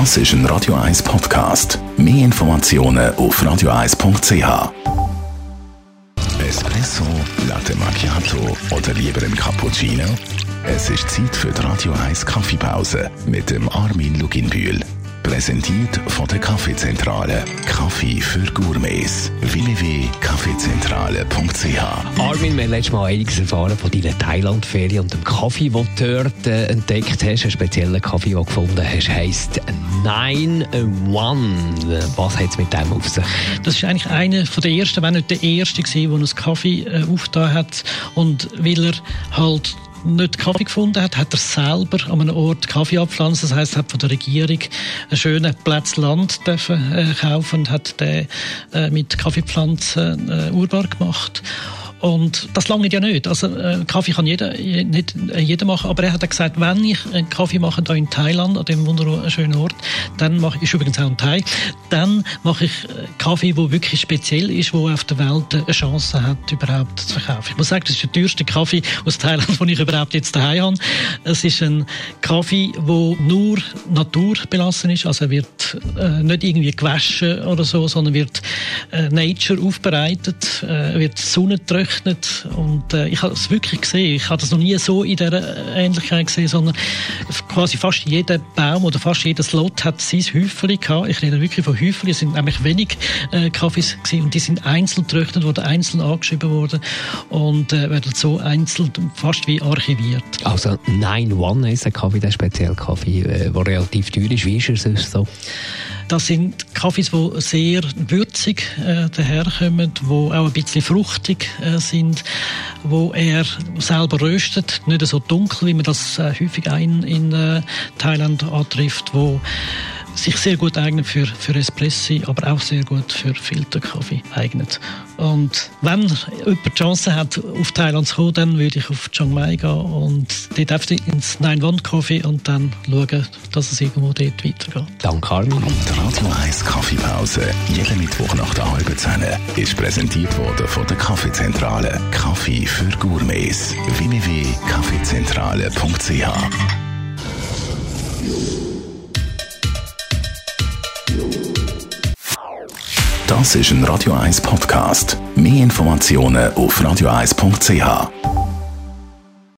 Das ist ein Radio 1 Podcast. Mehr Informationen auf radio1.ch. Espresso, Latte Macchiato oder lieber ein Cappuccino? Es ist Zeit für die Radio 1 Kaffeepause mit dem Armin Luginbühl. Präsentiert von der Kaffeezentrale. Kaffee für Gourmets. www.kaffeezentrale.ch Armin, wir haben letztes Mal einiges erfahren von deiner Thailand-Ferie und dem Kaffee, den du dort äh, entdeckt hast. Einen speziellen Kaffee, den du gefunden hast, heisst 9-1. Was hat es mit dem auf sich? Das ist eigentlich einer der ersten, wenn nicht der erste der einen Kaffee äh, aufgetan hat. Und weil er halt nicht Kaffee gefunden hat, hat er selber an einem Ort Kaffee abpflanzt. Das heißt, er hat von der Regierung einen schönen Platz Land dürfen, äh, kaufen und hat den äh, mit Kaffeepflanzen äh, urbar gemacht. Und das lange ja nicht. Also äh, Kaffee kann jeder, nicht jeder machen, aber er hat gesagt, wenn ich einen Kaffee mache da in Thailand, an dem wunderschönen Ort, dann mache ich, ist übrigens auch ein Thai, dann mache ich äh, Kaffee, wo wirklich speziell ist, wo auf der Welt eine Chance hat, überhaupt zu verkaufen. Ich muss sagen, das ist der teuerste Kaffee aus Thailand, den ich überhaupt jetzt daheim habe. Es ist ein Kaffee, wo nur naturbelassen ist, also er wird äh, nicht irgendwie gewaschen oder so, sondern wird äh, Nature aufbereitet, äh, wird Sonne gerechnet und äh, ich habe es wirklich gesehen. Ich habe das noch nie so in dieser Ähnlichkeit gesehen, sondern quasi fast jeder Baum oder fast jedes Lot hat sein Häufchen gehabt. Ich rede wirklich von Häufchen. Es sind nämlich wenig äh, Kaffees gewesen und die sind einzeln gerechnet worden, einzeln angeschrieben worden und äh, werden so einzeln fast wie archiviert. Also 9-1 ist ein Kaffee, der speziell Kaffee, der relativ teuer ist. Wie ist er sonst so? Das sind Kaffees, die sehr würzig äh, daherkommen, die auch ein bisschen fruchtig äh, sind, wo er selber röstet, nicht so dunkel, wie man das äh, häufig ein in äh, Thailand antrifft, wo sich sehr gut eignet für, für Espressi, aber auch sehr gut für Filterkaffee eignet. Und wenn jemand die Chance hat, auf Thailand zu kommen, dann würde ich auf Chiang Mai gehen und dort einfach ins Nine One Coffee und dann schauen, dass es irgendwo dort weitergeht. Danke, Armin. Und die Radio 1 Kaffeepause, jeden Mittwoch nach der halben Zehn, ist präsentiert worden von der Kaffeezentrale. Kaffee für Gourmets. www.kaffeezentrale.ch Das ist ein Radio 1 Podcast. Mehr Informationen auf radio1.ch.